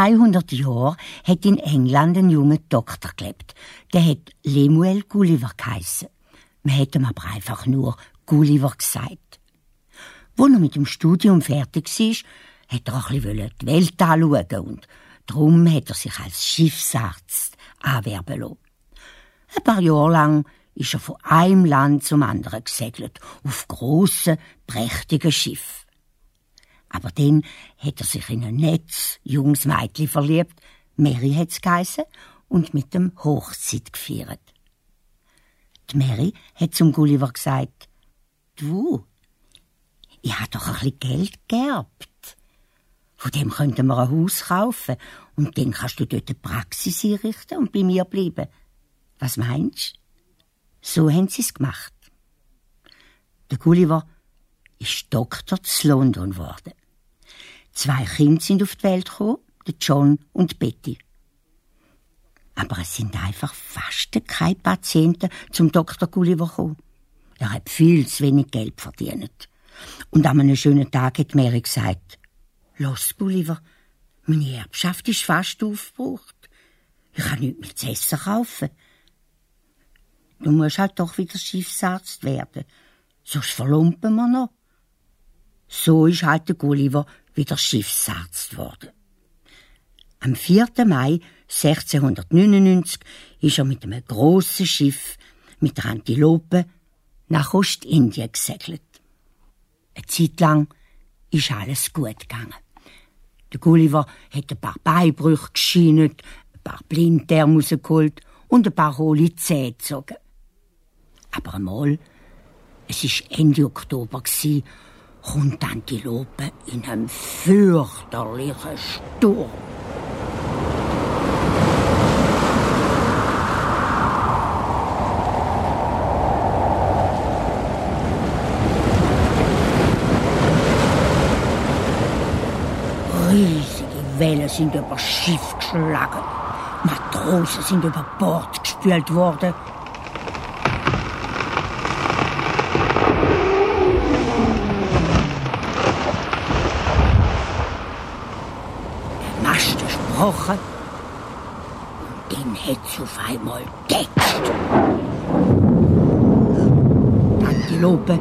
Vor fast 300 Jahren hat in England ein junger Doktor gelebt. Der hat Lemuel Gulliver geheissen. Man hat ihm aber einfach nur Gulliver gesagt. Wo er mit dem Studium fertig war, hat er auch die Welt anschauen und darum hat er sich als Schiffsarzt anwerben lassen. Ein paar Jahre lang ist er von einem Land zum anderen gesegelt, auf grossen, prächtigen Schiffen. Aber dann hat er sich in ein Netz, junges Mädchen verliebt, Mary hat's geheissen, und mit dem Hochzeit gefeiert. Die Mary hat zum Gulliver gesagt, du, ich hab doch ein bisschen Geld geerbt. Von dem könnten wir ein Haus kaufen und dann kannst du dort eine Praxis einrichten und bei mir bleiben. Was meinst? So haben sie's gemacht. Der Gulliver ist Doktor zu London geworden. Zwei Kinder sind auf die Welt gekommen, der John und Betty. Aber es sind einfach fast keine Patienten zum Dr. Gulliver gekommen. Er hat viel zu wenig Geld verdient. Und an einem schönen Tag hat Mary gesagt, Los, Gulliver, meine Erbschaft ist fast aufgebraucht. Ich kann nichts mehr zu essen kaufen. Du musst halt doch wieder Schiffsarzt werden, sonst verlumpen wir noch. So ist halt der Gulliver wieder Schiffsarzt geworden. Am 4. Mai 1699 ist er mit einem grossen Schiff mit der Antilope nach Ostindien gesegelt. Eine Zeit lang ist alles gut gegangen. Der Gulliver hat ein paar Beibrüche geschient, ein paar Blinddarm rausgeholt und ein paar hohle Zähne gezogen. Aber einmal, es war Ende Oktober, kommt die Antilope in einem fürchterlichen Sturm. Riesige Wellen sind über Schiff geschlagen. Matrosen sind über Bord gespült worden. Und den hätt's auf einmal getätscht. Die Antilope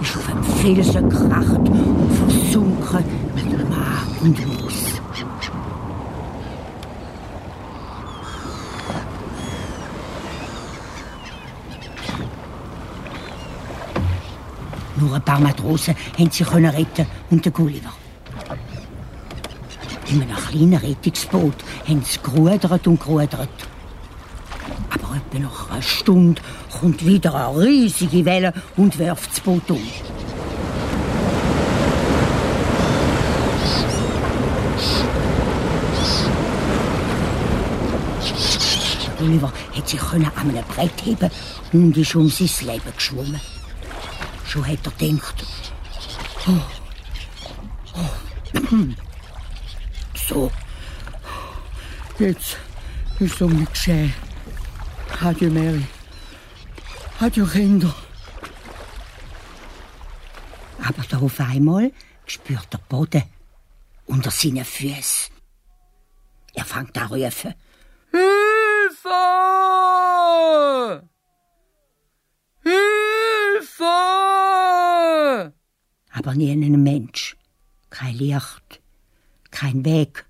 ist auf einem Felsen gekracht und versunken mit Mann und Moos. Nur ein paar Matrosen haben sich retten und den Gulliver. In einem kleinen Rettungsboot haben sie gerudert und gerudert. Aber etwa nach einer Stunde kommt wieder eine riesige Welle und wirft das Boot um. Oliver hat sich an einem Brett heben und ist um sein Leben geschwommen. Schon hat er gedacht, oh, oh, so. Jetzt ist es um mich geschehen. Adieu, Mary. Adieu, Kinder. Aber da auf einmal spürt der Boden unter seinen Füßen. Er fängt an zu rufen. Hilfe! Hilfe! Aber nie ein Mensch. Kein Licht kein Weg,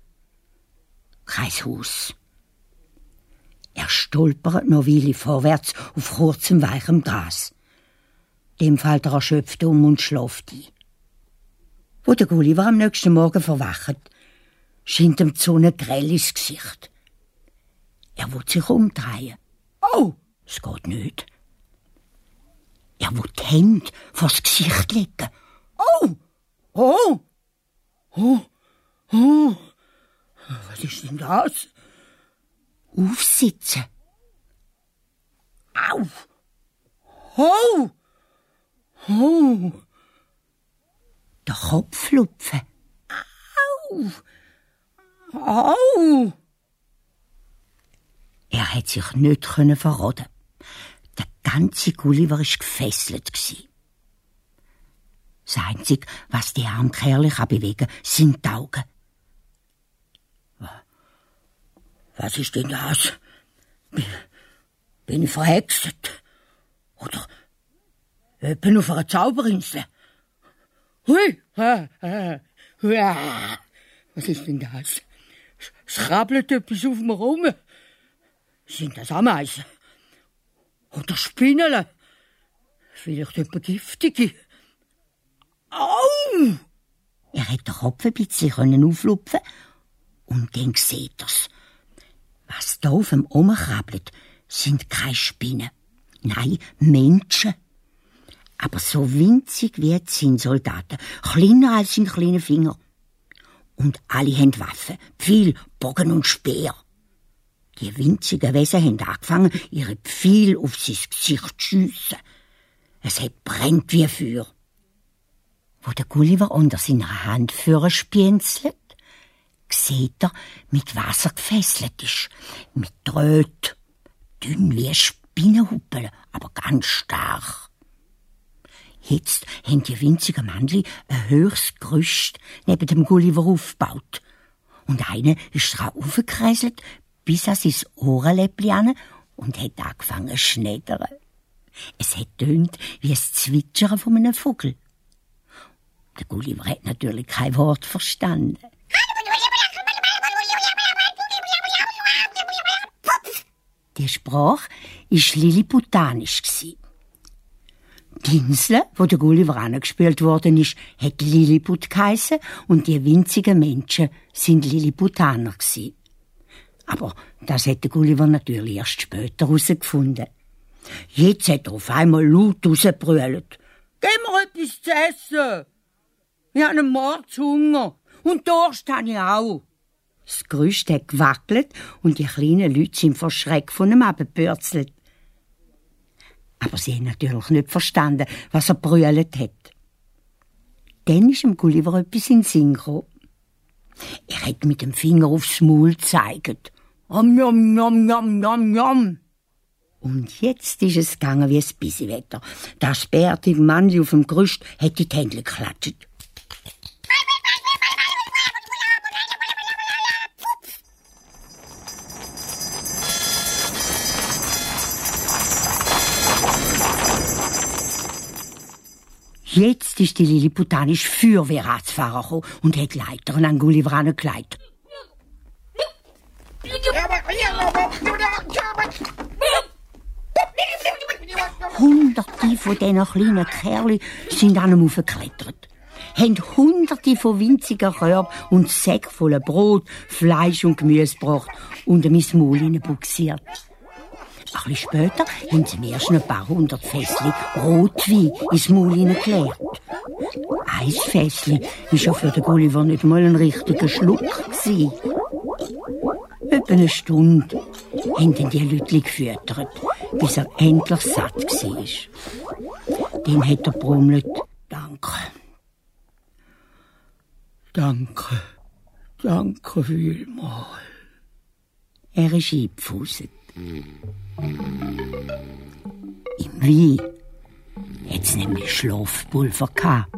kein Haus. Er stolpert noch Weile vorwärts auf kurzem, weichem Gras. Dem fällt er erschöpft um und schläft ein. Wo der Gulliver am nächsten Morgen verwacht, scheint ihm die Sonne grell ins Gesicht. Er will sich umdrehen. Oh, es geht nicht. Er will die Hände vors Gesicht legen. Oh, oh, oh. Oh, was ist denn das? Aufsitzen. Au! Ho! Ho! Der Kopf lupfen. Au! Au! Er hat sich nicht verraten. Der ganze Gulliver war gefesselt. Das Einzige, was die armen Kerle bewegen kann, sind die Augen. Was ist denn das? Bin, bin ich verhext? Oder bin auf einer Zauberinsel? Hui, ha, ha, ha. Was ist denn das? Es krabbelt etwas auf mir rum. Sind das Ameisen? Oder Spinnele? Vielleicht etwas Giftige? Au! Er hat den Kopf ein bisschen auflupfen und dann sieht er's. Was da auf dem krabbelt, sind keine Spinnen. Nein, Menschen. Aber so winzig wie sind Soldaten, kleiner als ein kleiner Finger. Und alle haben Waffen, Pfeil, Bogen und Speer. Die winzigen Wesen haben angefangen, ihre Pfeil auf sein Gesicht zu schiessen. Es hat brennt wie Feuer. Wo der Gulliver unter seiner Hand für spienzelt, sieht er, mit Wasser gefesselt ist, mit Dröht, dünn wie Spinnenhuppel, aber ganz stark. Jetzt haben die winzigen Mandli ein höchstes Gerüst neben dem Gulliver aufgebaut. Und einer ist dran aufgekreiselt, bis an sein Ohrenläppli an und hat angefangen zu schneidern. Es hat tönt wie das Zwitschern von einem Vogel. Der Gulliver hat natürlich kein Wort verstanden. Die Sprache war Lilliputanisch. Die Insel, wo der Gulliver angespielt worden ist, hat Lilliput geheissen und die winzigen Menschen sind Lilliputaner gsi. Aber das hätte Gulliver natürlich erst später herausgefunden. Jetzt hat er auf einmal laut rausgebrüllt. Gib mir etwas zu essen! Ich habe einen Mordshunger und Durst habe ich auch. Das Gerüst hat gewackelt und die kleinen Leute sind vor Schreck von ihm abgebürzelt. Aber sie haben natürlich nicht verstanden, was er brüllt hat. Dann ist dem Gulliver etwas in den Sinn gekommen. Er hat mit dem Finger aufs Maul gezeigt. Om, nom, nom, nom, nom, nom. Und jetzt ist es gegangen wie ein Bissewetter. Das bärtige Mannli auf dem Gerüst hat die Hände geklatscht. Jetzt ist die lilliputanische Feuerwehratsfahrer gekommen und hat Leitern an Gulliver angelegt. Hunderte von diesen kleinen Kerlen sind an ihm aufgeklettert, haben hunderte von winzigen Körben und Säcke voller Brot, Fleisch und Gemüse gebracht und ihm ins Maul hineinbuxiert. Ein bisschen später haben sie mir schon ein paar hundert Fässchen Rotwein ins Maul hineingeleert. Ein Fässchen war ja für den Gulliver nicht mal ein richtiger Schluck. Gewesen. Etwa eine Stunde haben dann die Leute gefüttert, bis er endlich satt war. Dann hat er brummelt, Danke. Danke. Danke vielmals. Er ist eingepfuset. Im Wein hat's nämlich Schlafpulver gehabt.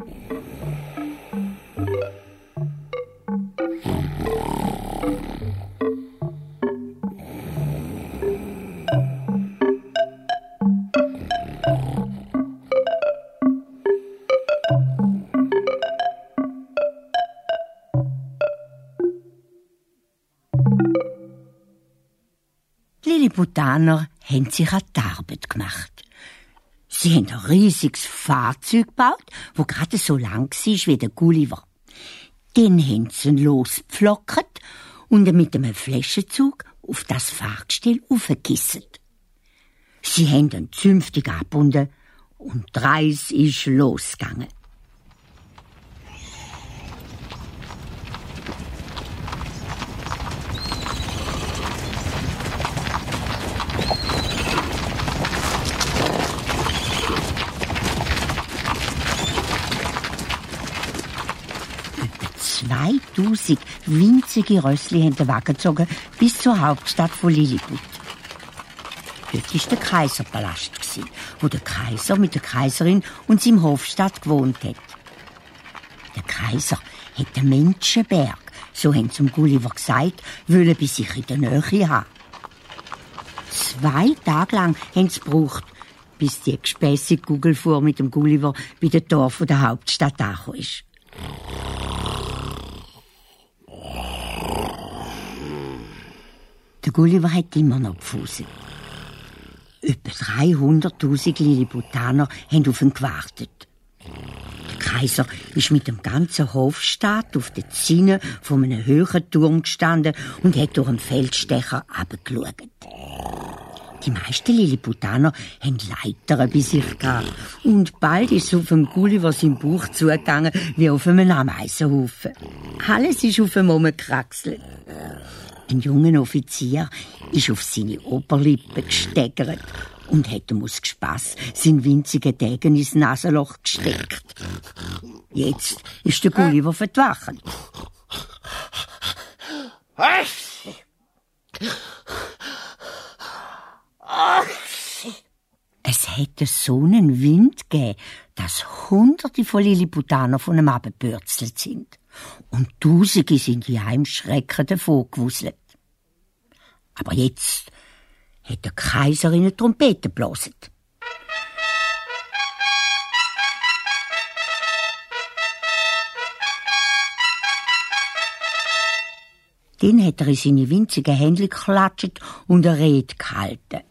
Lilliputaner haben sich an die Arbeit gemacht. Sie haben ein riesiges Fahrzeug gebaut, wo gerade so lang war wie der Gulliver. Den haben sie losgepflockert und mit einem Flaschenzug auf das Fahrgestell aufgekisselt. Sie haben ihn zünftig abgebunden und die Reise ist losgegangen. 2000 winzige Rössli Wagen gezogen bis zur Hauptstadt von Lilliput. Dort war der Kaiserpalast, wo der Kaiser mit der Kaiserin und seinem Hofstadt gewohnt hat. Der Kaiser hat den Menschenberg so haben zum Gulliver gesagt, wollen bei sich in der Nähe haben. Zwei Tage lang haben sie gebraucht, bis die gespässige Kugelfuhr mit dem Gulliver bei den Tor der Hauptstadt angekommen ist. Gulliver hat immer noch gefuselt. Etwa 300.000 Lilliputaner haben auf ihn gewartet. Der Kaiser ist mit dem ganzen Hofstaat auf der Zinne von einem höheren Turm gestanden und hat durch einen Feldstecher abgeschaut. Die meisten Lilliputaner haben Leitern bei sich gehabt. Und bald ist es auf dem Gulliver sein Buch zugegangen, wie auf einem Ameisenhaufen. Alles ist auf ihm umgekraxelt. Ein junger Offizier ist auf seine Oberlippe gesteigert und hat ihm aus Gespass seinen winzigen Degen ins Nasenloch gesteckt. Jetzt ist der Gulliver verdwacht. Es hätte so einen Wind gegeben, dass hunderte von Lilliputaner von ihm abgebürzelt sind und Tausende sind die Heimschrecken davon gewuselt. Aber jetzt hat der Kaiser in eine Trompete geblasen. Dann hat er in seine winzigen Hände geklatscht und eine Rede gehalten.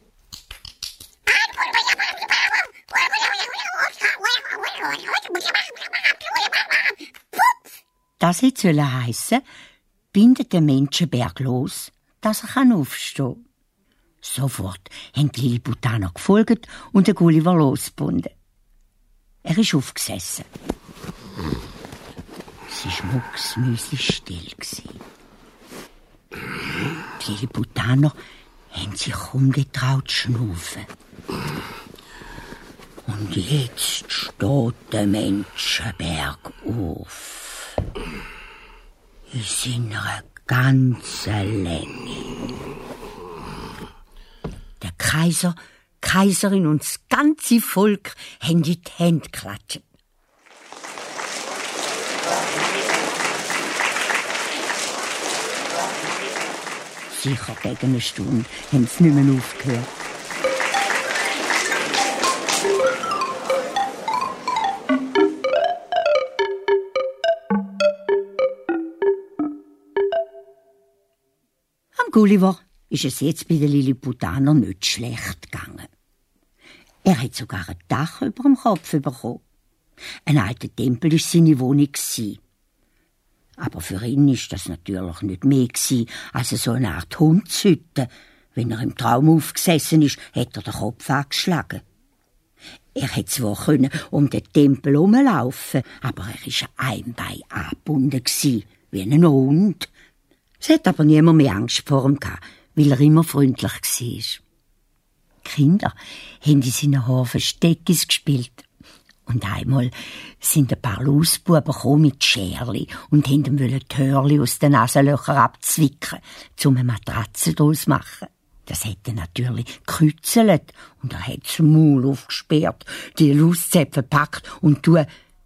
Das hätte heissen, bindet den Menschenberg los, dass er aufstehen kann. Sofort haben die Lilliputaner gefolgt und den Gulliver losgebunden. Er ist aufgesessen. Es war mucksmüsli still. Die Lilliputaner haben sich umgetraut zu schnaufen. Und jetzt steht der Menschenberg auf in seiner ganzen Länge. Der Kaiser, Kaiserin und das ganze Volk haben die Hände klatschen. Sicher gegen eine Stunde haben sie nicht mehr aufgehört. Gulliver ist es jetzt bei den Lilliputanern nicht schlecht gegangen. Er hat sogar ein Dach über dem Kopf bekommen. Ein alter Tempel ist seine Wohnung. Aber für ihn ist das natürlich nicht mehr als so eine Art Hundshütte. Wenn er im Traum aufgesessen ist, hat er den Kopf angeschlagen. Er hätte zwar können um den Tempel herumlaufen, aber er war ein Bein angebunden wie ein Hund. Es hat aber niemand mehr Angst vor ihm gehabt, weil er immer freundlich war. Die Kinder haben in seinen Haaren Versteckis gespielt. Und einmal sind ein paar Lausbuben gekommen mit Scherli und haben ihm die Hörli aus den Nasenlöchern abzwicken, um eine Matratze draus machen. Das hätte natürlich gekützelt und er hat das Maul aufgesperrt, die Lauszäpfe gepackt und tun,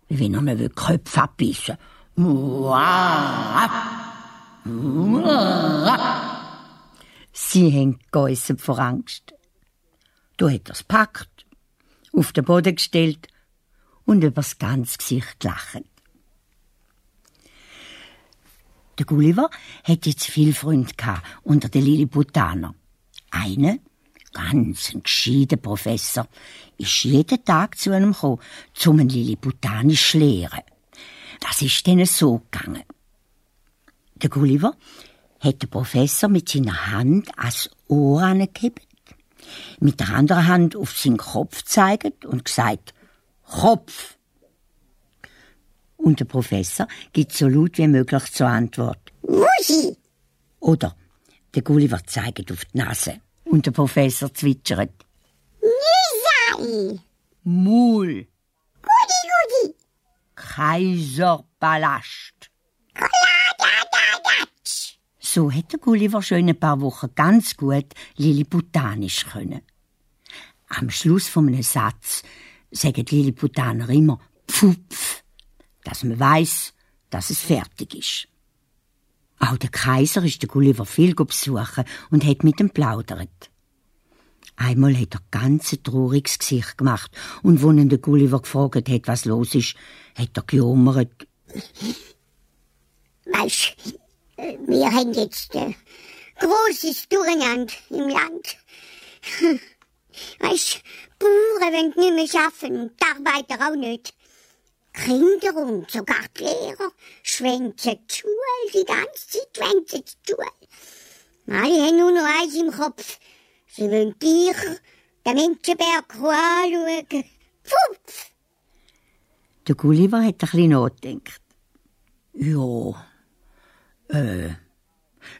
wie wenn er mir Köpfe abbissen will. Sie haben geäussert vor Angst. Du hat er's packt, auf den Boden gestellt und übers ganze Gesicht gelacht. Der Gulliver hat jetzt viel Freunde unter den Lilliputaner. Eine, ganz ein Professor, ist jeden Tag zu einem gekommen, zum ein Lilliputanisch lehren. Das ist denen so gegangen. Der Gulliver hat der Professor mit seiner Hand ans Ohr angehebt, mit der anderen Hand auf seinen Kopf gezeigt und gesagt, Kopf! Und der Professor gibt so laut wie möglich zur Antwort, Muschi! Oder der Gulliver zeigt auf die Nase und der Professor zwitschert, Nisai! Mul! Gudi, Gudi! Kaiserpalast! So hätte Gulliver schon ein paar Wochen ganz gut Lilliputanisch können. Am Schluss von einem Satz sagen die Lilliputaner immer Pfupf, dass man weiß, dass es fertig ist. Auch der Kaiser ist der Gulliver viel besuchen und hat mit ihm plaudert. Einmal hat er ganz ein trauriges Gesicht gemacht und wo ihn der Gulliver gefragt hat, was los ist, hat er gejummert. Weisst, wir haben jetzt äh, großes Durcheinander im Land. Weisst, Bauern wollen nicht mehr schaffen die Arbeiter auch nicht. Kinder und sogar die Lehrer schwänzen die Schule, die ganze Zeit schwänzen die Schule. Alle haben nur noch eins im Kopf. Sie wollen dich, den Menschenberg, anschauen. Pfupf! Der Gulliver hat ein bisschen nachgedacht. Ja, äh,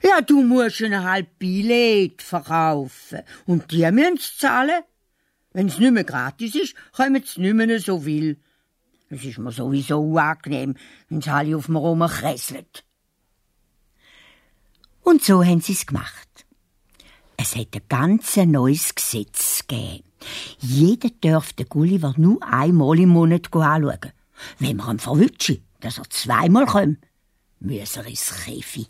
ja, du musst ein halb Billett verkaufen und die müssen zahlen. Wenn's nicht mehr gratis ist, kommen sie nicht mehr so viel. Es ist mir sowieso unangenehm, wenn's alle auf mir rumkresseln. Und so haben sie's gemacht. Es hat ein ganz neues Gesetz gegeben. Jeder dürfte Gulliver nur einmal im Monat anschauen. Wenn man ihn verwünscht, dass er zweimal kommt, muss er ins Käfi.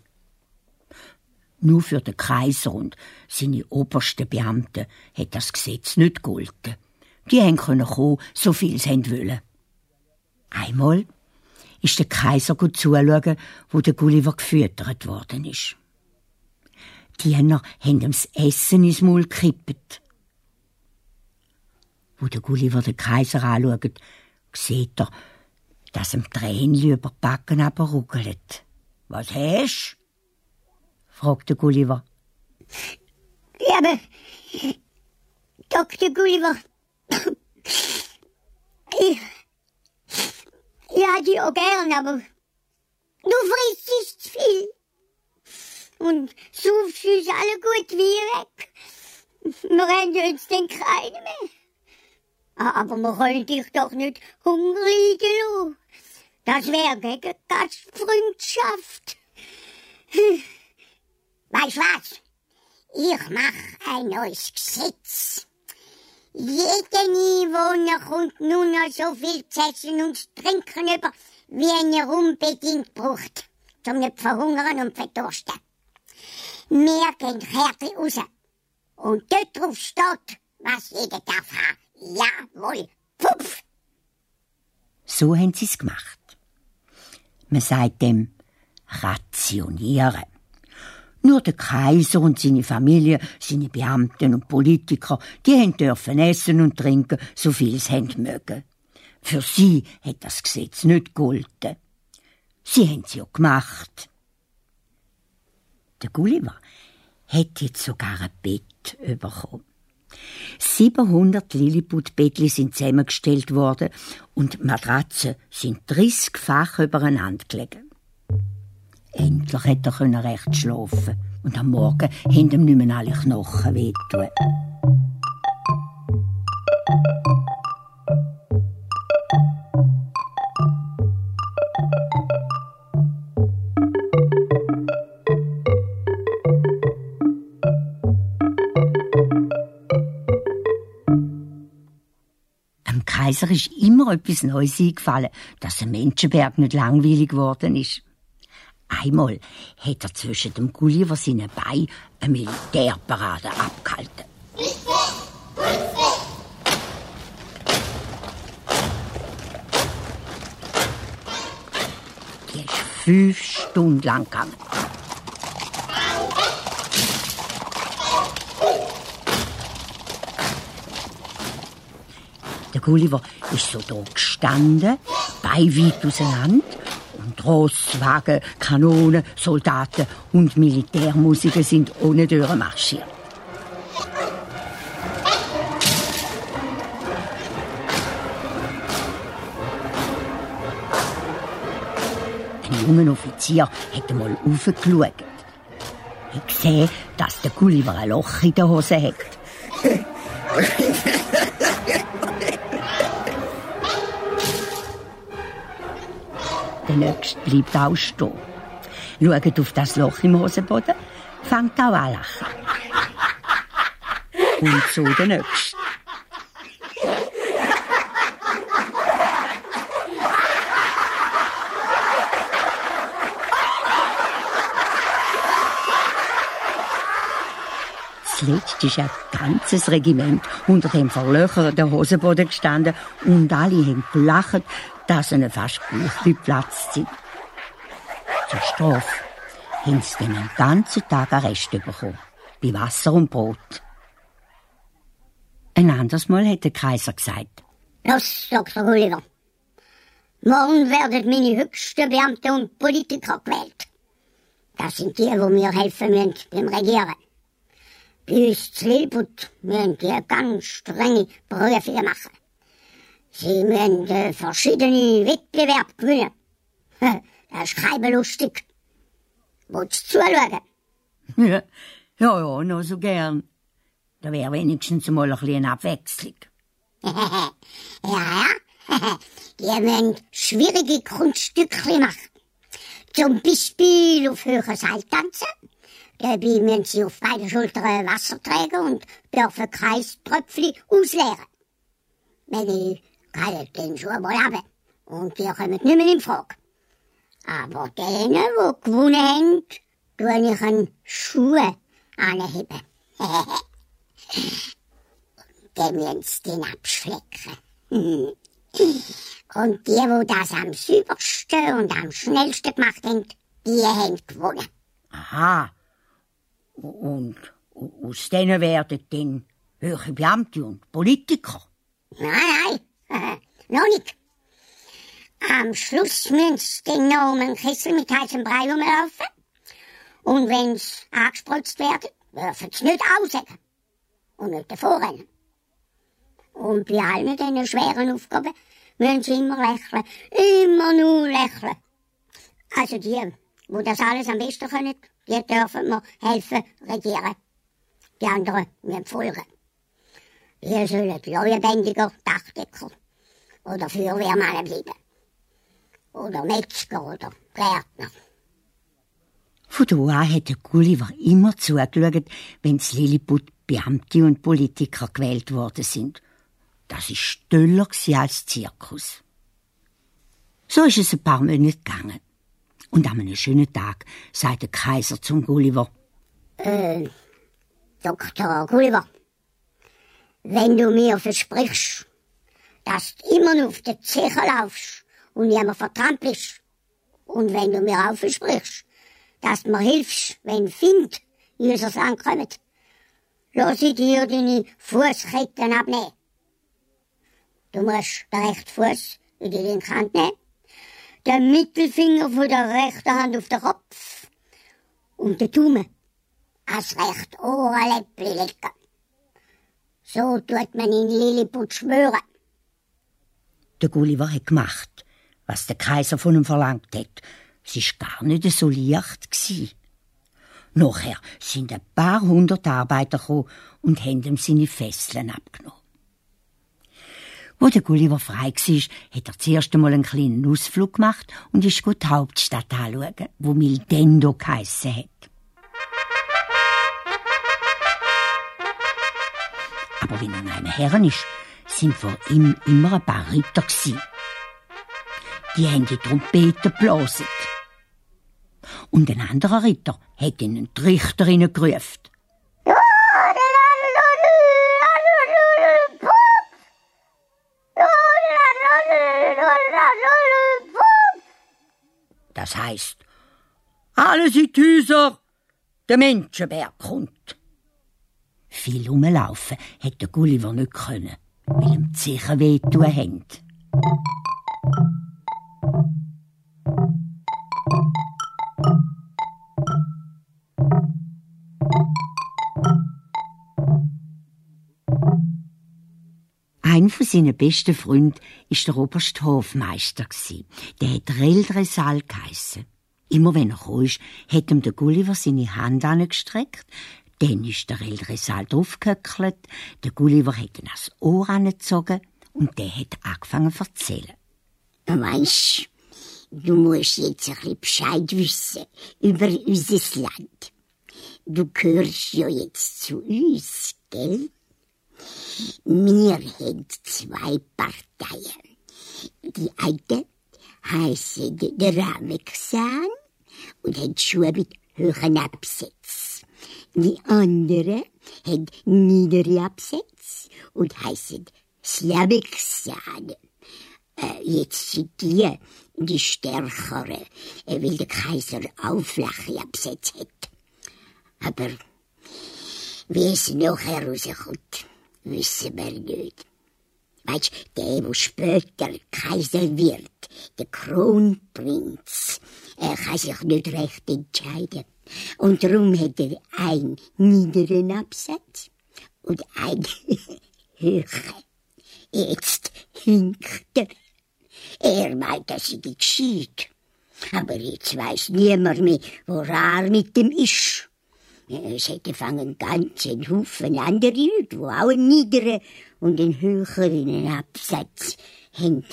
Nur für den Kaiser und seine obersten Beamten hat das Gesetz nicht gegolten. Die haben können kommen, so viel sie wollen. Einmal ist der Kaiser gut zuschauen, wo der Gulliver gefüttert worden ist. Die Diener haben ihm das Essen ins Maul gekippt. Wo der Gulliver den Kaiser anschaut, sieht er, dass ihm Tränchen über Backen ruckelt. Was hast fragte Gulliver. Ja, aber, Dr. Gulliver, ich, ja, die auch gern, aber du frisst zu viel. Und suchst uns alle gut wie weg. Wir haben uns dann keine mehr. Aber wir können dich doch nicht leiden lassen. Das wäre gegen Gastfreundschaft. Weißt was? Ich mach ein neues Gesetz. Jeder Einwohner kommt nur noch so viel zu essen und zu trinken über, wie er unbedingt braucht, um nicht verhungern und verdursten. Wir gehen Härte raus. Und dort drauf steht, was jeder darf haben. Jawohl, pupf! So haben sie es gemacht. Man sagt dem Rationieren. Nur der Kaiser und seine Familie, seine Beamten und Politiker, die haben dürfen essen und trinken, so viel sie haben mögen. Für sie hat das Gesetz nicht gegolten. Sie haben es ja gemacht. Der Gulliver hat jetzt sogar ein Bett bekommen. 700 Lilliputbettli sind zusammengestellt worden und Matratzen sind 30-fach übereinander gelegen. Endlich konnte er recht schlafen und am Morgen haben ihm nicht mehr alle Knochen wehtun. Kaiser ist immer etwas Neues eingefallen, dass ein Menschenberg nicht langweilig geworden ist. Einmal hat er zwischen dem Gulliver seinen Bein eine Militärparade abgehalten. Die ist fünf Stunden lang gegangen. Gulliver ist so da gestanden, Bein weit auseinander und Rosswagen, Kanonen, Soldaten und Militärmusiker sind ohne Türen marschiert. Ein junger Offizier hat einmal aufgeschaut. Ich gesehen, dass der Gulliver ein Loch in der Hose hat. merkst, bleibt auch stehen. Schaut auf das Loch im Hosenboden, fängt auch an lachen. Und so der Nächste. Zuletzt ist ein ganzes Regiment unter dem verlöcherten Hosenboden gestanden und alle haben gelacht, dass ihnen fast gut geplatzt sind. Zur Strafe haben sie dann ganzen Tag Arrest bekommen. Bei Wasser und Brot. Ein anderes Mal hat der Kaiser gesagt. Los, Dr. Gulliver. Morgen werden meine höchsten Beamte und Politiker gewählt. Das sind die, wo mir helfen müssen beim Regieren. Bei uns Lillput müssen die ganz strenge Prüfungen machen. Sie müssen äh, verschiedene Wettbewerbe gewinnen. das ist kein lustig. Willst du zuschauen? Ja, ja, ja, noch so gern. Da wäre wenigstens mal ein bisschen Abwechslung. ja, ja. Die müssen schwierige Kunststückchen machen. Zum Beispiel auf höhere Seiltanzen. Dabei müssen sie auf beide Schultern Wasser tragen und dürfen kein Tröpfchen ausleeren. Wenn ich schon mal haben. Und die kommen nicht mehr in Frage. Aber denen, die gewonnen haben, tue ich einen Schuh anheben. Müssen sie den abschlecken. Und die, die das am saubersten und am schnellsten gemacht haben, die haben gewonnen. Aha. Und aus denen werden dann höhere Beamte und Politiker? Nein, nein, noch nicht. Am Schluss müssen sie den einen Kessel mit heißem Brei rumlaufen. Und wenn sie angespritzt werden, dürfen sie nicht aussagen. Und nicht davor. Und bei allen diesen schweren Aufgaben müssen sie immer lächeln. Immer nur lächeln. Also die, die das alles am besten können, die dürfen mir helfen regieren. Die anderen müssen folgen. Ihr sollt Leuenbändiger, Dachdecker oder Feuerwehrmann bleiben. Oder Metzger oder Gärtner. Von da an hat der Gulliver immer zugeschaut, wenn z Lilliput Beamte und Politiker gewählt worden sind. Das ist stiller als Zirkus. So ist es ein paar Monate gegangen. Und an einem schönen Tag sagt der Kaiser zum Gulliver, Äh, Dr. Gulliver, wenn du mir versprichst, dass du immer noch auf der Zeche laufst und niemand vertrampelst, und wenn du mir auch versprichst, dass du mir hilfst, wenn Find in unser Land kommen, lass ich dir deine Fußketten abnehmen. Du musst den rechten Fuß in die linke Hand nehmen, den Mittelfinger von der rechten Hand auf den Kopf und den Daumen als recht Ohrenläppli legen. So tut man in Lilliput schwören. der Gulliver hat gemacht, was der Kaiser von ihm verlangt hat. Es ist gar nicht so leicht. Nachher sind ein paar hundert Arbeiter gekommen und haben ihm seine Fesseln abgenommen. Wo der Gulliver frei war, hat er zuerst einmal einen kleinen Ausflug gemacht und ist gut die Hauptstadt anschauen, wo Mildendo geheissen hat. Aber wenn er neben Herren ist, sind vor ihm immer ein paar Ritter gsi. Die haben die Trompete geblasen. Und ein anderer Ritter hat ihnen die Richterinnen gerufen. Das heißt, alle sind Häuser, der Menschenberg kommt. Viel rumlaufen hätte der Gulliver nicht können, weil ihm die Sicher wehtun haben. Ein von seinen besten Freunden ist der Oberst Hofmeister. Der hat Reldresal geheissen. Immer wenn er kam, hat ihm der Gulliver seine Hand angestreckt. Dann ist der Reldresal draufgehöckelt. Der Gulliver hat ihn ans Ohr angezogen und der hat angefangen zu erzählen. Weisst, du musst jetzt ein bisschen Bescheid wissen über unser Land. Du gehörst ja jetzt zu uns, gell? Wir haben zwei Parteien. Die eine heisst der Ramexan und hat Schuhe mit hohen Absätzen. Die andere haben niedere Absätze und heißen Slaviksane. Äh, jetzt sind die die stärkere, äh, weil der Kaiser auch flache Absätze hat. Aber wie es nachher rauskommt, wissen wir nicht. Weißt, der, wo später Kaiser wird, der Kronprinz, er kann sich nicht recht entscheiden. Und darum hat er einen niederen Absatz und einen höheren. Jetzt hinkt er. Er meint, dass sie geschieht. Aber jetzt weiß niemand mehr, wo er mit dem ist. Es hätte fangen ganz ein Haufen andere Leute, die auch einen niederen und einen höheren Absatz haben.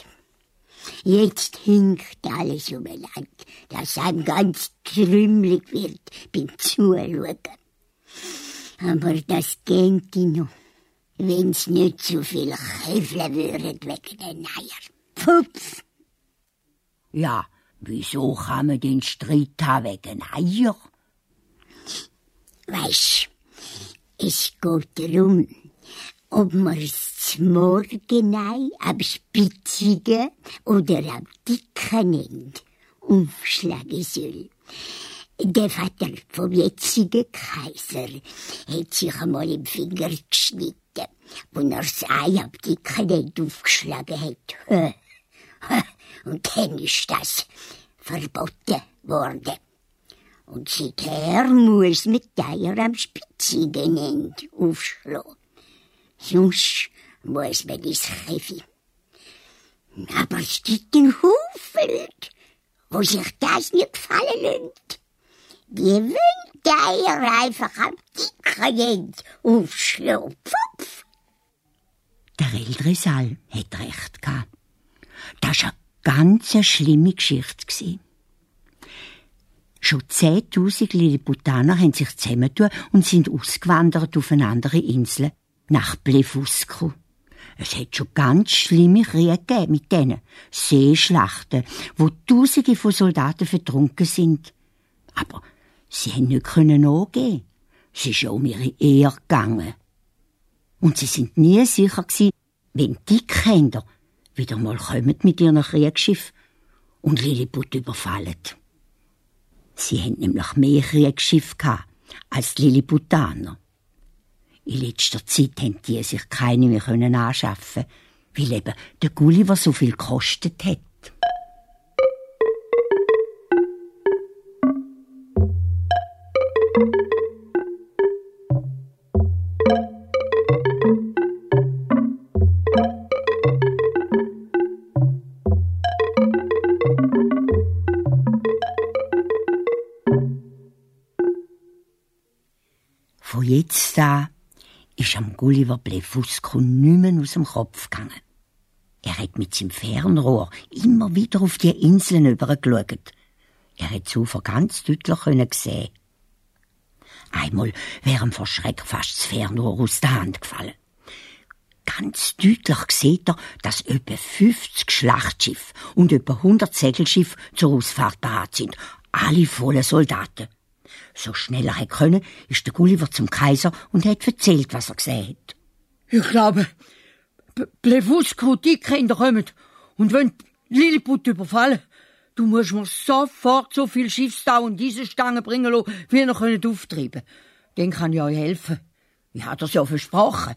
Jetzt hinkt alles umeinander, dass einem ganz trümmelig wird beim Zuschauen. Aber das geht noch, wenn's nicht zu viel Käfle würden wegen den Eier. Pupf! Ja, wieso kann man den Streit haben wegen Eier? Weisst, es geht darum, ob man's Morgenei am Spitzigen oder am Dicken nennt, aufschlagen soll. Der Vater vom jetzigen Kaiser hat sich einmal im Finger geschnitten, wo er das Ei am Dicken End aufgeschlagen hat. Und dann ist das verboten worden. Und seither muss die Eier am spitzigen End aufschlagen. Sonst muss man ins Käfi. Aber es gibt einen Haufen, wo sich das nicht gefallen lässt. Die wollen die Eier einfach am dicken End aufschlagen. Der ältere Saal hat recht gehabt. Das war eine ganz schlimme Geschichte. Schon 10.000 Lilliputaner haben sich zusammengetan und sind ausgewandert auf eine andere Insel, nach Blefuscu. Es hat schon ganz schlimme Kriege gegeben mit denen. Seeschlachten, wo Tausende von Soldaten vertrunken sind. Aber sie haben nicht können angehen. Es ist ja um ihre Ehre gegangen. Und sie sind nie sicher gewesen, wenn die Kinder wieder mal kommen mit ihrem Kriegsschiff und Lilliput überfallen. Sie haben nämlich mehr Kriegsschiffe gehabt als die Lilliputaner. In letzter Zeit haben die sich keine mehr können anschaffen, weil eben der Gulliver so viel gekostet hat. Gulliver Blefusco nicht mehr aus dem Kopf gegangen. Er hat mit seinem Fernrohr immer wieder auf die Inseln übergeschaut. Er hat zu ganz deutlich sehen. Einmal wäre ihm vor Schreck fast das Fernrohr aus der Hand gefallen. Ganz deutlich sieht er, dass etwa 50 Schlachtschiffe und etwa 100 Segelschiffe zur Ausfahrt bereit sind. Alle voller Soldaten. So schnell er können, ist der Gulliver zum Kaiser und hat erzählt, was er gesehen hat. Ich glaube, Blefusco, die Kinder kommen. Und wenn Lilliput überfallen, du musst mir sofort so viel Schiffstau und diese Stange bringen lassen, wie ihr könnt auftreiben. Den kann ich euch helfen. Ich habe das ja versprochen.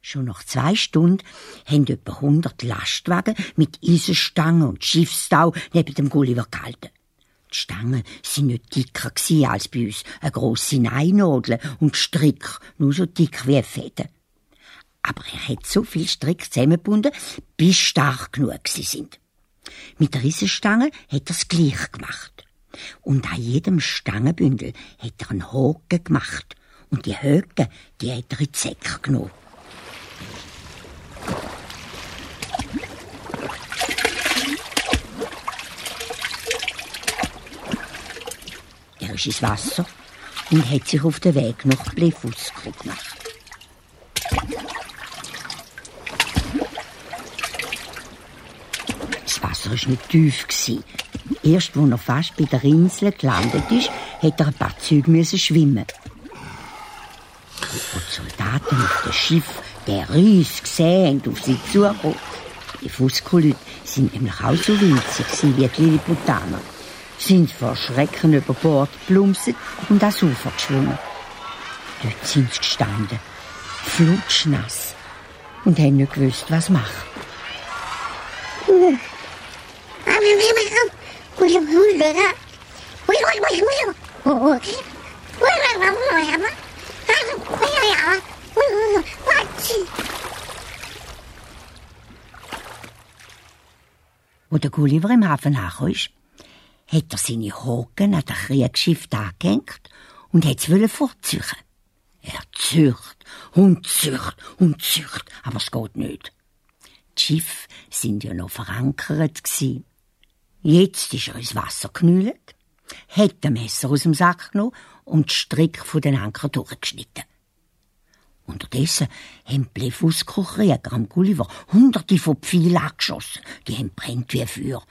Schon nach zwei Stunden haben etwa hundert Lastwagen mit Eisenstangen und Schiffstau neben dem Gulliver gehalten. Die Stangen sind nicht dicker als bei uns, eine grosse Neinadel und Strick nur so dick wie Feder. Aber er hat so viel Strick zusammengebunden, bis stark genug sie sind. Mit der Riesenstange hat er es gleich gemacht. Und an jedem Stangenbündel hat er einen Haken gemacht. Und die Haken, die hat er in die Säcke genommen. Ist ins Wasser und hat sich auf den Weg nach Blefusco gemacht. Das Wasser war nicht tief. Erst, als er fast bei der Insel gelandet ist, hat er ein paar Züge schwimmen. wo die Soldaten auf dem Schiff der Ries gesehen und auf sie zukommen. Die Fusco-Leute sind nämlich auch so winzig wie die Lilliputaner. Sind vor Schrecken über Bord plumpset und ans Ufer geschwungen. Dort sind sie gestanden, flutschnass, und haben nicht gewusst, was machen. Wo der Gulliver im Hafen angekommen hat er seine Haken an das Kriegsschiff angehängt und hat es fortziehen. Er zücht und zücht und zücht, aber es geht nicht. Die Schiffe sind ja noch verankert gsi. Jetzt ist er ins Wasser geknüllt, hat ein Messer aus dem Sack genommen und die Strick von den Anker durchgeschnitten. Unterdessen haben Blefusco-Krieger am Gulliver hunderte von Pfeilen angeschossen. Die haben brennt wie Feuer.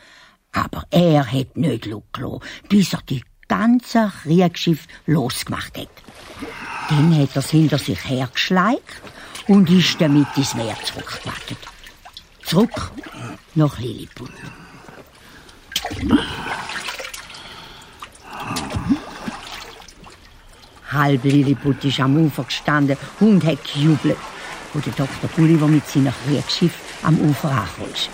Aber er hat nicht gelassen, bis er die ganze Kriegsschiff losgemacht hat. Dann hat er es hinter sich hergeschleicht und ist damit ins Meer zurückgewartet. Zurück nach Lilliput. Halb Lilliput ist am Ufer gestanden und hat gejubelt, wo der Dr. Gulliver mit seinem Kriegsschiff am Ufer angekommen ist.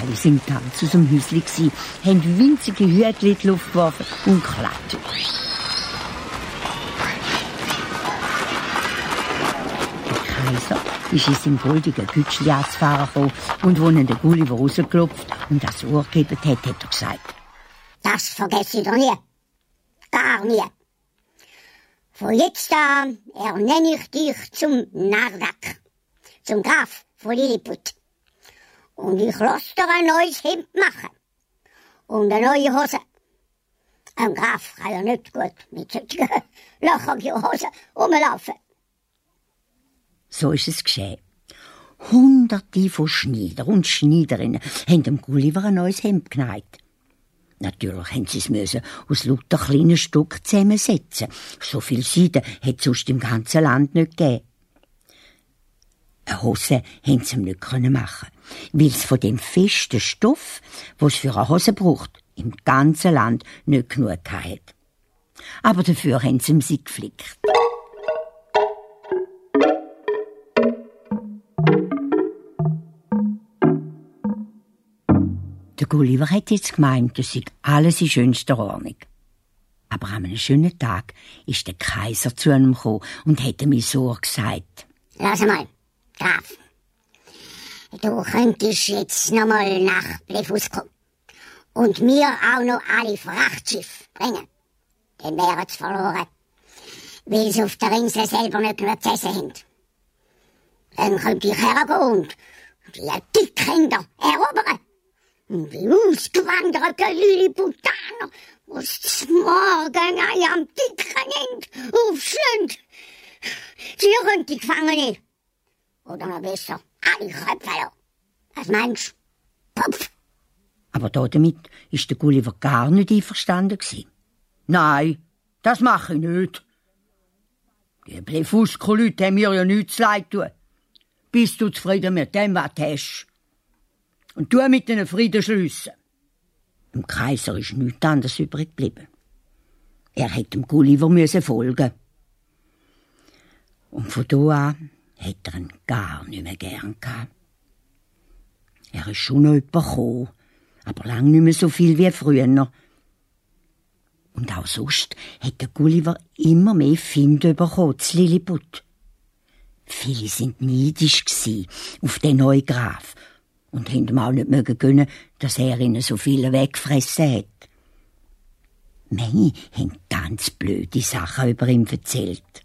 Alle sind ganz aus dem Häusli gsi, haben winzige Hütchen in die Luft geworfen und geklatscht. Der Kaiser ist in seinem goldigen Gütschli als Fahrer gekommen und wo ihn der Gulliver rausgelupft und das Ohr gegeben hat, hat er gesagt. Das vergesse ich doch nie. Gar nie. Von jetzt an ernenne ich dich zum Nardak, zum Graf von Lilliput. Und ich lass dir ein neues Hemd machen. Und eine neue Hose. Ein Graf kann ja nicht gut mit solchen löcherigen Hosen rumlaufen. So ist es geschehen. Hunderte von Schneider und Schneiderinnen haben dem Gulliver ein neues Hemd geneigt. Natürlich haben sie es müssen aus lauter kleinen Stück zusammensetzen. So viel Seide hat es sonst im ganzen Land nicht gegeben. Eine Hose haben sie ihm nicht machen weil es von dem festen Stoff, was für eine Hose braucht, im ganzen Land nicht genug hat. Aber dafür haben sie ihm sie geflickt. Der Gulliver hat jetzt gemeint, das sei alles in schönster Ordnung. Aber an einem schönen Tag ist der Kaiser zu ihm gekommen und hat ihm so gesagt. Lass mal, Graf. Du könntest jetzt noch mal nach Blefusco und mir auch noch alle Frachtschiffe bringen. Dann wären sie verloren, weil sie auf der Insel selber nicht mehr zu essen haben. Dann könnte ich hergehen und die Dickkinder erobern. Und die ausgewanderten Lilliputaner, was das Morgen am Dicken sind, aufschlägt. Sie könnte gefangen nehmen. Oder noch besser, alle Köpfe Was meinst du? Kopf. Aber damit ist der Gulliver gar nicht einverstanden gewesen. Nein, das mache ich nicht. Die Blefusco-Leute haben mir ja nichts leid tun. Bist du zufrieden mit dem, was du hast? Und du mit den Frieden schliessen. Dem Kaiser ist nichts anderes übrig geblieben. Er hätte dem Gulliver müssen folgen. Und von da an hat er ihn gar nicht mehr gern gehabt. Er ist schon noch gekommen, aber lang nicht mehr so viel wie früher. Und auch sonst hat der Gulliver immer mehr Finde bekommen, zu Lilliput. Viele sind neidisch auf den neuen Graf und haben ihm auch nicht mögen gönnen, dass er ihnen so viele weggefressen hat. Menge haben ganz blöde Sachen über ihn erzählt.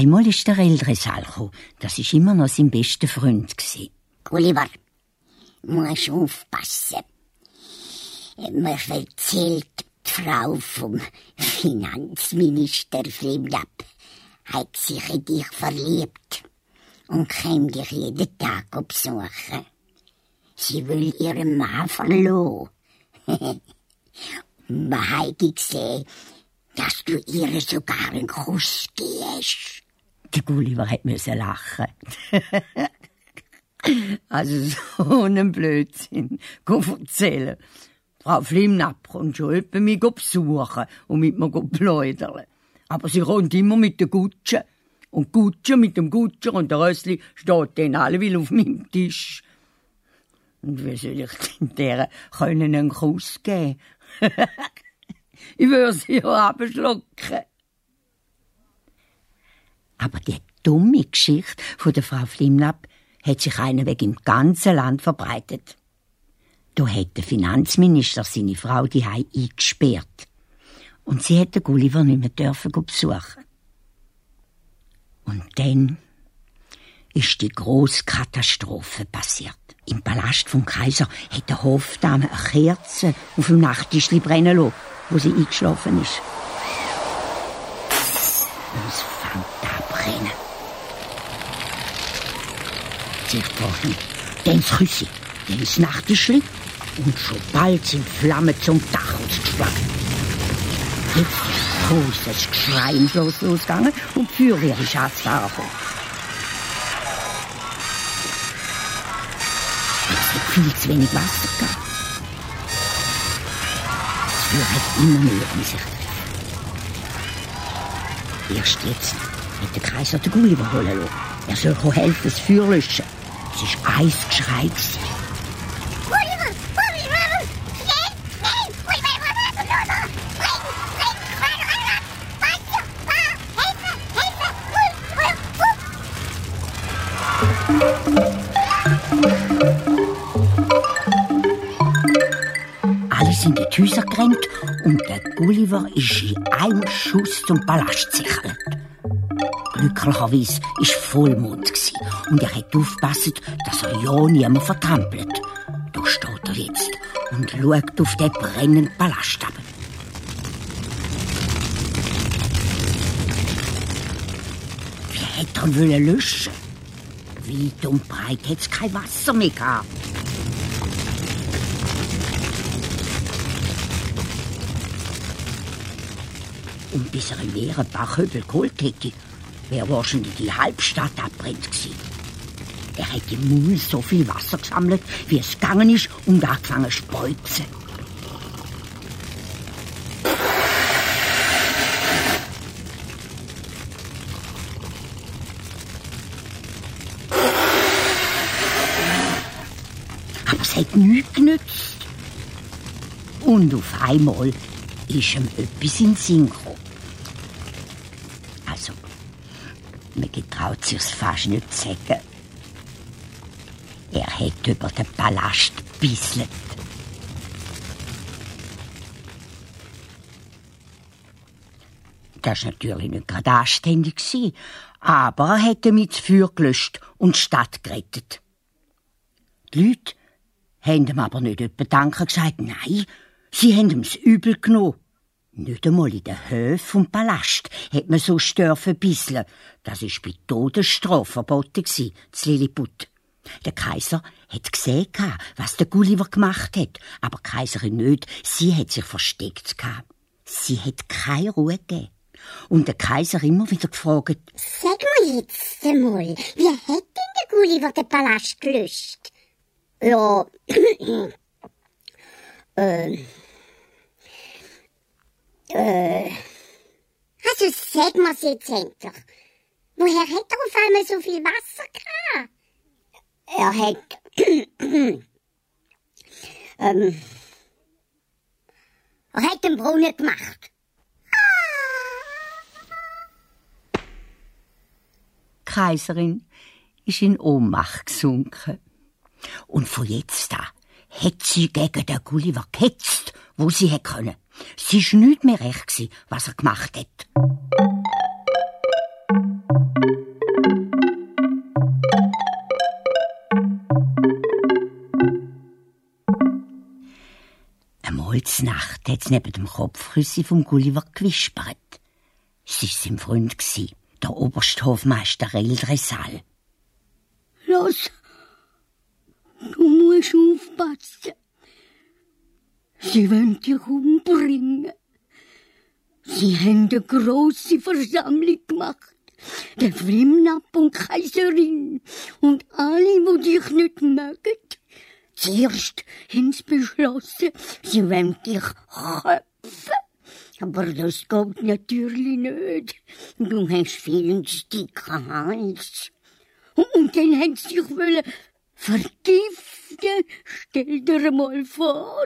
Einmal ist der ältere Salcho, das ist immer noch sein bester Freund gsi. Gulliver, musst aufpassen. Mir erzählt die Frau vom Finanzminister Flimlap, hat sich in dich verliebt und käme dich jeden Tag besuchen. sie will ihren Mann verloren. Man hat gesehen, dass du ihr sogar einen Kuss gehst. Der Gulliver hat müssen lachen. also so einen Blödsinn, erzählen. Frau Flimnapp kommt schon öppe mich besuchen und mit mir pläudern. Aber sie kommt immer mit der Gutsche. Und Gutsche mit dem Gutscher und der Rössli steht dann alle will auf meinem Tisch. Und wie soll ich denn der können einen Kuss geben? ich würde sie ja abschlucken. Aber die dumme Geschichte von der Frau Flimlapp hat sich einer weg im ganzen Land verbreitet. Da hat der Finanzminister seine Frau die eingesperrt. Und sie hätte Gulliver nicht mehr dürfen besuchen. Und dann ist die große Katastrophe passiert. Im Palast vom Kaiser hat der Hofdame eine Kerze auf dem Nachttisch brennen lassen, wo sie eingeschlafen ist. Und es fängt dann das Küssi, dann das Nachttischli und schon bald sind Flammen zum Dach ausgeschlagen. Jetzt ist großes im Schloss losgegangen und die Feuerwehr ist anzufahren. Es hat viel zu wenig Wasser gehabt. Das Feuer hat immer mehr um sich. Erst jetzt hat der Kaiser den Gulliver holen lassen. Er soll helfen, das Feuer löschen. Es war eins Geschrei. Gewesen. Häuser gerannt und der Gulliver ist in einem Schuss zum Palast sichert. Glücklicherweise war Vollmond und er hat aufgepasst, dass er ja niemand vertrampelt. Da steht er jetzt und schaut auf den brennenden Palast ab. Wie hätte er wollen löschen? Weit und breit hat es kein Wasser mehr gehabt. Und bis er in leeren Bachhöbel geholt hätte, wäre wahrscheinlich die Halbstadt abbrennt gewesen. Er hätte im Mund so viel Wasser gesammelt, wie es gegangen ist, und angefangen zu spreizen. Aber es hat nichts genützt. Und auf einmal ist ihm etwas in den Sinn gekommen. Man getraut sich's fast nicht zu sagen. Er hat über den Palast gebisselt. Das war natürlich nicht gerade anständig, aber er hat damit das Feuer gelöscht und die Stadt gerettet. Die Leute haben ihm aber nicht etwa Danke gesagt, nein, sie haben ihm das Übel genommen. Nicht einmal in den Höfen vom Palast hat man so dürfen bisseln. Das war bei Todesstrafe verboten zu Lilliput. Der Kaiser hat gesehen, was der Gulliver gemacht hat, aber die Kaiserin nicht. Sie hat sich versteckt. Sie hat keine Ruhe gegeben. Und der Kaiser immer wieder gefragt, Sag mal jetzt einmal, wie hat denn der Gulliver den Palast gelöscht? Ja, äh, äh, also sag mir's jetzt endlich. Woher hat er auf einmal so viel Wasser gehabt? Er hat, ähm, er hat den Brunnen gemacht. Kaiserin ist in Ohnmacht gesunken. Und von jetzt an hat sie gegen den Gulliver gehetzt, wo sie hätte können. Sie war nicht mehr recht, was er gemacht hat. Einmal Nacht hat es neben dem Kopfrüssi vom Gulliver gewispert. Es war sein Freund, der Obersthofmeister Reldresal. Los, du musst aufpassen. Sie wollen dich umbringen. Sie haben eine grosse Versammlung gemacht. Der Flimnap und Kaiserin und alle, wo dich nicht mögen. Zuerst haben sie beschlossen, sie wollen dich köpfen. Aber das geht natürlich nicht. Du hast vielen dicken Hals. Und dann haben sie dich wollen vergiften. Stell dir mal vor.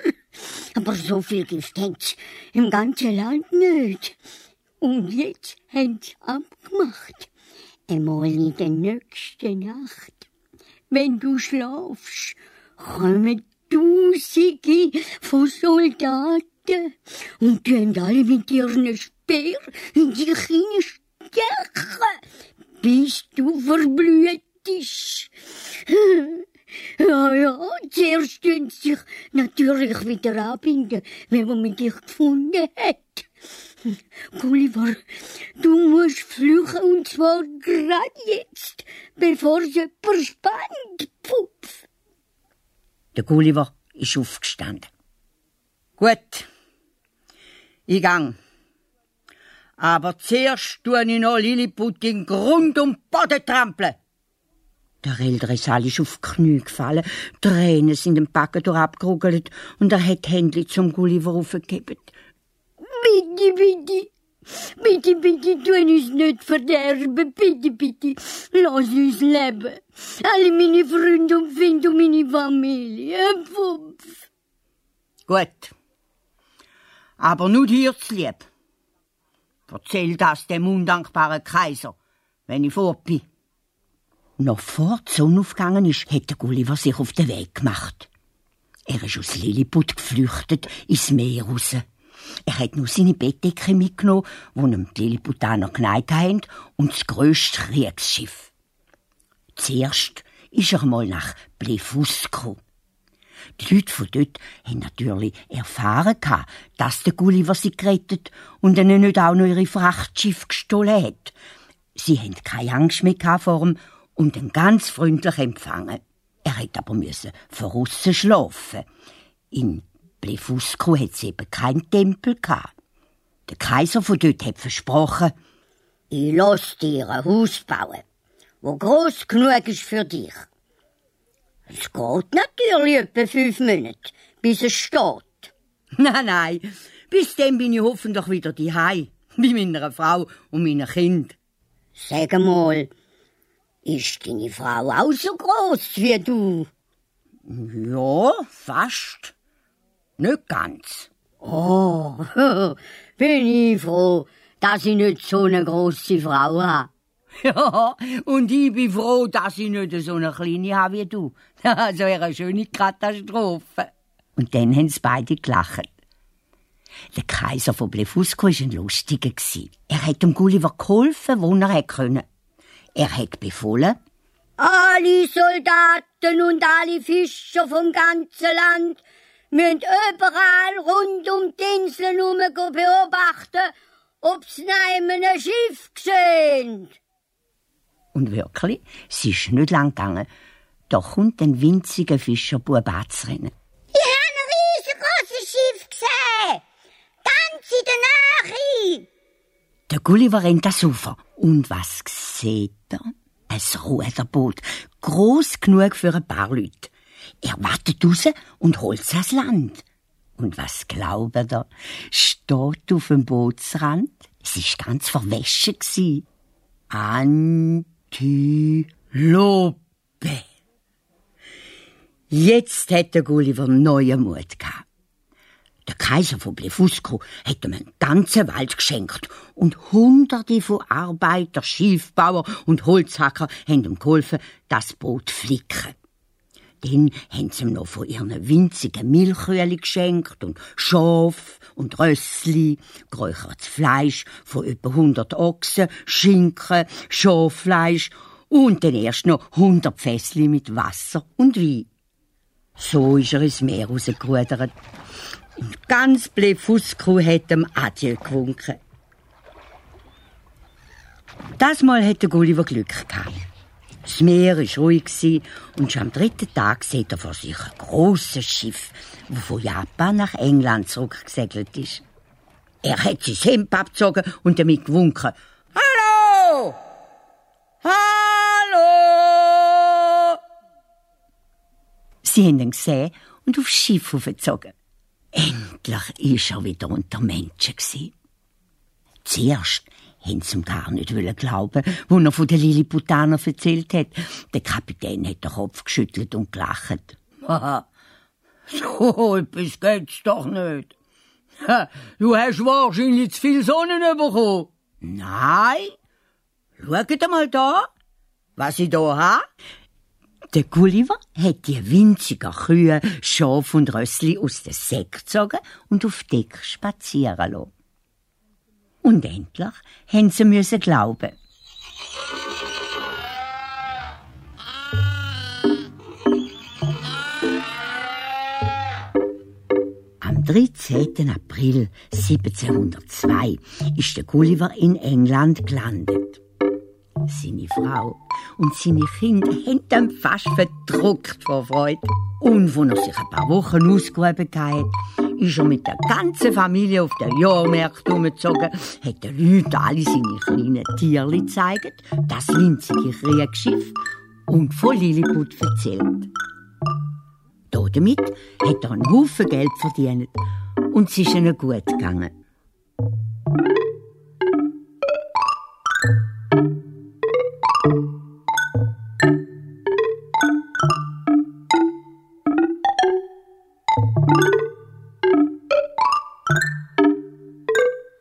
Aber so viel Gift haben sie im ganzen Land nicht. Und jetzt haben sie abgemacht. Einmal in der nächsten Nacht. Wenn du schlafst, kommen Tausende von Soldaten und tun alle mit ihren Speer in dich hineinstechen, bis du verblüht bist. Ja, ja, zuerst tun sie sich natürlich wieder anbinden, wenn man mit dich gefunden hat. Gulliver, du musst flüchen und zwar gerade jetzt, bevor es jemand spannt, Pupf. Der Gulliver ist aufgestanden. Gut, ich gang. Aber zuerst tue ich noch Lilliput in Grund und Boden trampeln. Der Sal ist auf Knie gefallen, Tränen sind dem Backen durchabgerugelt und er hat Händli zum Gulliver aufgegeben. Bitte, bitte, bitte, bitte, tu uns nicht verderben, bitte, bitte, lass uns leben. Alle meine Freunde und Finde und meine Familie, Pupf. Gut. Aber nur dir lieb. Erzähl das dem undankbaren Kaiser, wenn ich fort bin. Noch vor die Sonne aufgegangen ist, hat der Gulliver sich auf den Weg gemacht. Er ist aus Lilliput geflüchtet ins Meer raus. Er hat nur seine Bettdecke mitgenommen, wo ihm die Lilliputaner geneigt haben, und das grösste Kriegsschiff. Zuerst ist er mal nach Blefusco. Die Leute von dort haben natürlich erfahren, dass der Gulliver sie gerettet und ihnen nicht auch noch ihre Frachtschiff gestohlen hat. Sie haben keine Angst mehr vor ihm und ihn ganz freundlich empfangen. Er hätte aber müssen voraus schlafen. In Blefusco hat es eben keinen Tempel gehabt. Der Kaiser von dort hat versprochen, ich lass dir ein Haus bauen, wo groß genug ist für dich. Es geht natürlich etwa fünf Monate, bis es steht. Nein, nein, bis dann bin ich hoffentlich wieder daheim, bei meiner Frau und meinem Kind. Sag mal, ist deine Frau auch so groß wie du? Ja, fast. Nicht ganz. Oh, bin ich froh, dass ich nicht so eine große Frau habe. Ja, und ich bin froh, dass ich nicht so eine kleine habe wie du. Das wäre eine schöne Katastrophe. Und dann haben sie beide gelacht. Der Kaiser von Blefusco war ein Lustiger. Er hat dem Gulliver geholfen, wo er konnte. Er hat befohlen, Alle Soldaten und alle Fischer vom ganzen Land müssen überall rund um die Inseln herum beobachten, ob sie neben ein Schiff sehen. Und wirklich, es ist nicht lang gegangen. Da kommt ein winziger Fischerbub anzurennen. Ich habe ein riesengroßes Schiff gesehen. Ganz in der Nähe. Der Gulliver rennt das Ufer. Und was sieht er? Ein Ruderboot. Groß genug für ein paar Leute. Er wartet raus und holt's ans Land. Und was glaubt er? Steht auf dem Bootsrand. Es ist ganz verwäschen gsi. Antilope. Jetzt hat der Gulliver neuen Mut gehabt. Der Kaiser von Blefusco hat ihm einen ganzen Wald geschenkt und hunderte von Arbeiter, Schiffbauer und Holzhacker haben ihm geholfen, das Boot flicken. Dann haben sie ihm noch von ihren winzigen Milchkühlen geschenkt und Schaf und Rössli, geräuchertes Fleisch von etwa 100 Ochsen, Schinken, Schaffleisch und dann erst noch 100 Fässli mit Wasser und Wein. So ist er ins Meer rausgerudert. Ganz Blefusco hat ihm Adieu gewunken. Das Mal hat der Gulliver Glück gehabt. Das Meer war ruhig und schon am dritten Tag sieht er vor sich ein grosses Schiff, das von Japan nach England zurückgesegelt ist. Er hat sein Hemd abgezogen und damit gewunken. Hallo! Hallo! Sie haben ihn gesehen und aufs Schiff aufgezogen. Endlich ist er wieder unter Menschen. Zuerst haben sie ihm gar nicht glauben, wo er von den Lilliputaner erzählt hat. Der Kapitän hat den Kopf geschüttelt und gelacht. So etwas geht's doch nicht. Du hast wahrscheinlich zu viel Sonne bekommen. Nein. Schaut mal da, was ich da habe. Der Gulliver hat die winzigen Kühe, Schaf und Rössli aus dem Säck gezogen und auf Deck spazieren lassen. Und endlich haben sie müssen glauben. Am 13. April 1702 ist der Gulliver in England gelandet. Seine Frau und seine Kinder haben ihn fast verdruckt vor Freude. Und als er sich ein paar Wochen ausgehoben hat, ist er mit der ganzen Familie auf den Jahrmärkte umgezogen, hat den Leuten alle seine kleinen Tierli gezeigt, das winzige Kriegsschiff und von Lilliput erzählt. Damit hat er einen Haufen Geld verdient und es ist ihnen gut gegangen.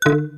You